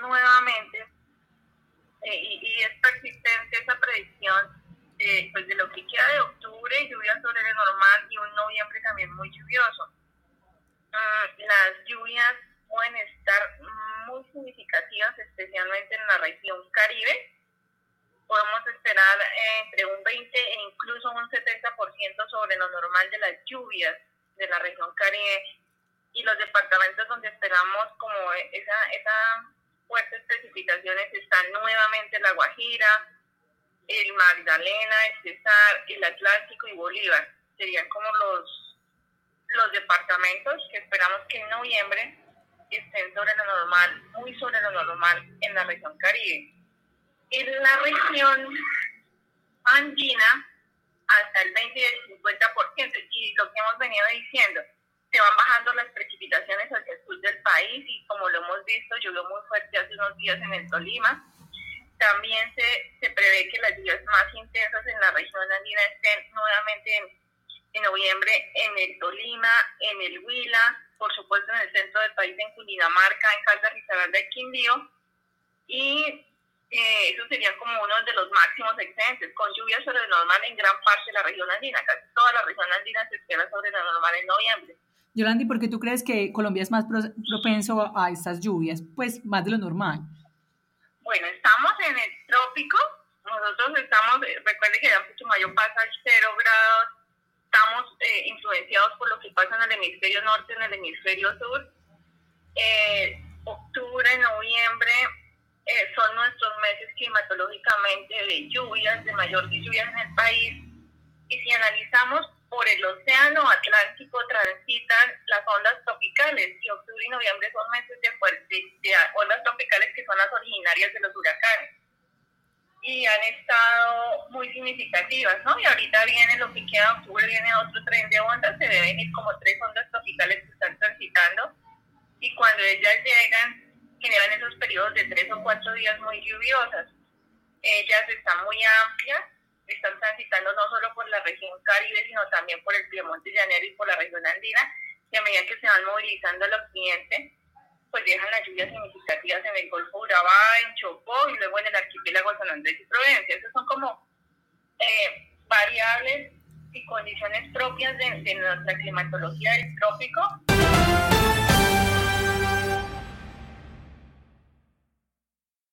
nuevamente eh, y, es persistente esa predicción pues de lo que queda de octubre, lluvia sobre lo normal y un noviembre también muy lluvioso. Mm, las lluvias pueden estar muy significativas, especialmente en la región Caribe. Podemos esperar entre un 20 e incluso un 70% sobre lo normal de las lluvias de la región Caribe y los departamentos donde esperamos como esa, esa fuertes precipitaciones están nuevamente La Guajira, el Magdalena, el Cesar, el Atlántico y Bolívar. Serían como los, los departamentos que esperamos que en noviembre estén sobre lo normal, muy sobre lo normal en la región Caribe. En la región andina, hasta el 20 y el 50%, y lo que hemos venido diciendo, se van bajando las precipitaciones hacia el sur del país y como lo hemos visto, llovió muy fuerte hace unos días en el Tolima. También se, se prevé que las lluvias más intensas en la región andina estén nuevamente en, en noviembre en el Tolima, en el Huila, por supuesto en el centro del país, en Cundinamarca, en Caldas, Risaralda y Quindío. Y eh, esos serían como uno de los máximos excedentes, con lluvias sobre normal en gran parte de la región andina. Casi toda la región andina se espera sobre lo normal en noviembre. Yolandi, ¿por qué tú crees que Colombia es más propenso a estas lluvias? Pues más de lo normal. Bueno, estamos en el trópico, nosotros estamos, eh, recuerde que ya mayo pasa a cero grados, estamos eh, influenciados por lo que pasa en el hemisferio norte, en el hemisferio sur. Eh, octubre, noviembre son nuestros meses climatológicamente de lluvias, de mayor lluvias en el país. Y si analizamos por el océano Atlántico transitan las ondas tropicales y octubre y noviembre son meses de, de ondas tropicales que son las originarias de los huracanes y han estado muy significativas, ¿no? Y ahorita viene lo que queda de octubre, viene otro tren de ondas, se deben ir como tres ondas tropicales que están transitando y cuando ellas llegan generan esos periodos de tres o cuatro días muy lluviosas. Ellas están muy amplias están transitando no solo por la región Caribe, sino también por el Piemonte Llanero y por la región andina, y a medida que se van movilizando al occidente, pues dejan las lluvias significativas en el Golfo Urabá, en Chocó y luego en el archipiélago San Andrés y Providencia. Esas son como eh, variables y condiciones propias de nuestra climatología del trópico.